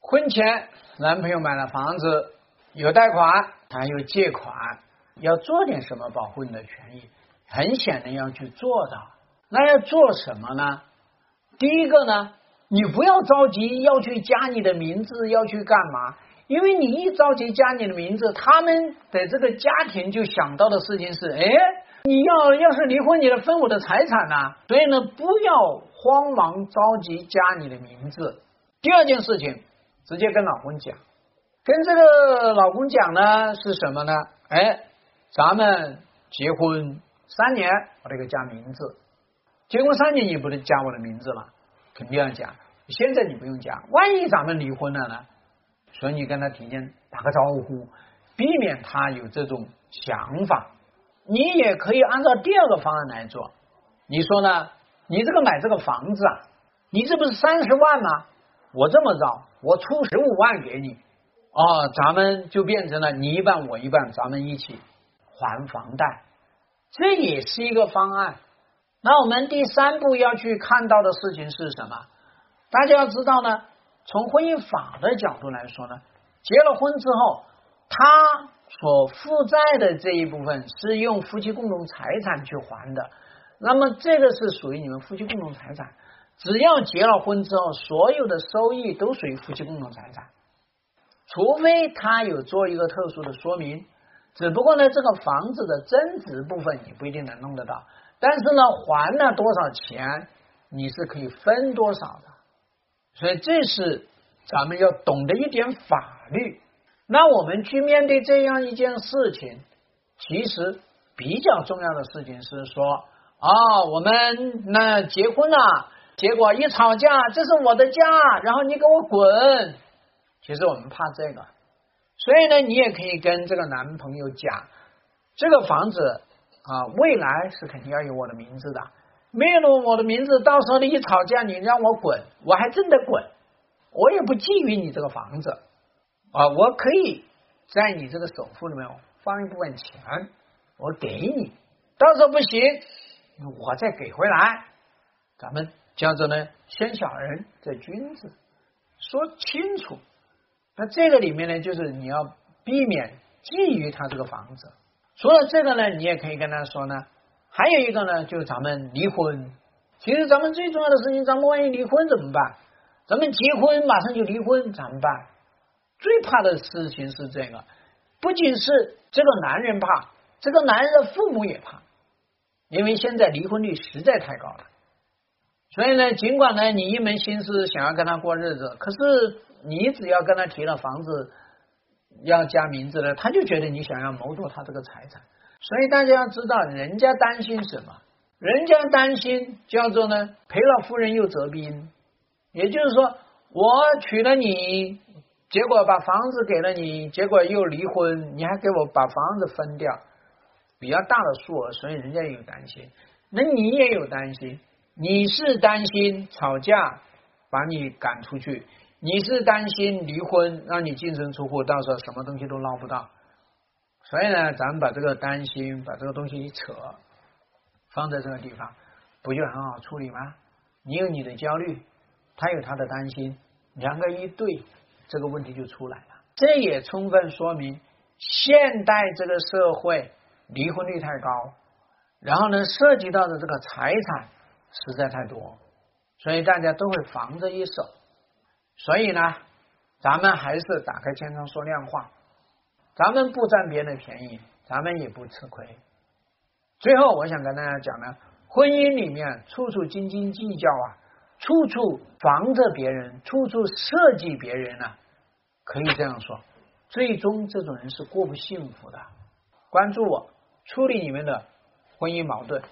婚前男朋友买了房子，有贷款，还有借款，要做点什么保护你的权益？很显然要去做的。那要做什么呢？第一个呢，你不要着急要去加你的名字，要去干嘛？因为你一着急加你的名字，他们的这个家庭就想到的事情是：哎，你要要是离婚，你要分我的财产呐。所以呢，不要慌忙着急加你的名字。第二件事情，直接跟老公讲，跟这个老公讲呢是什么呢？哎，咱们结婚三年，我这个加名字。结婚三年你不能加我的名字了，肯定要加。现在你不用加，万一咱们离婚了呢？所以你跟他提前打个招呼，避免他有这种想法。你也可以按照第二个方案来做。你说呢？你这个买这个房子啊，你这不是三十万吗？我这么着，我出十五万给你，哦，咱们就变成了你一半我一半，咱们一起还房贷，这也是一个方案。那我们第三步要去看到的事情是什么？大家要知道呢，从婚姻法的角度来说呢，结了婚之后，他所负债的这一部分是用夫妻共同财产去还的。那么这个是属于你们夫妻共同财产，只要结了婚之后，所有的收益都属于夫妻共同财产，除非他有做一个特殊的说明。只不过呢，这个房子的增值部分你不一定能弄得到。但是呢，还了多少钱，你是可以分多少的，所以这是咱们要懂得一点法律。那我们去面对这样一件事情，其实比较重要的事情是说，啊，我们那结婚了，结果一吵架，这是我的家，然后你给我滚。其实我们怕这个，所以呢，你也可以跟这个男朋友讲，这个房子。啊，未来是肯定要有我的名字的，没有了我的名字，到时候你一吵架，你让我滚，我还真的滚，我也不觊觎你这个房子啊，我可以在你这个首付里面放一部分钱，我给你，到时候不行，我再给回来，咱们叫做呢，先小人再君子，说清楚。那这个里面呢，就是你要避免觊觎他这个房子。除了这个呢，你也可以跟他说呢。还有一个呢，就是咱们离婚。其实咱们最重要的事情，咱们万一离婚怎么办？咱们结婚马上就离婚怎么办？最怕的事情是这个，不仅是这个男人怕，这个男人的父母也怕，因为现在离婚率实在太高了。所以呢，尽管呢你一门心思想要跟他过日子，可是你只要跟他提了房子。要加名字了，他就觉得你想要谋夺他这个财产，所以大家要知道，人家担心什么？人家担心叫做呢，赔了夫人又折兵，也就是说，我娶了你，结果把房子给了你，结果又离婚，你还给我把房子分掉，比较大的数额，所以人家也有担心。那你也有担心，你是担心吵架把你赶出去。你是担心离婚让你净身出户，到时候什么东西都捞不到，所以呢，咱们把这个担心把这个东西一扯，放在这个地方，不就很好处理吗？你有你的焦虑，他有他的担心，两个一对，这个问题就出来了。这也充分说明现代这个社会离婚率太高，然后呢，涉及到的这个财产实在太多，所以大家都会防着一手。所以呢，咱们还是打开天窗说亮话，咱们不占别人的便宜，咱们也不吃亏。最后，我想跟大家讲呢，婚姻里面处处斤斤计较啊，处处防着别人，处处设计别人呢，可以这样说，最终这种人是过不幸福的。关注我，处理你们的婚姻矛盾。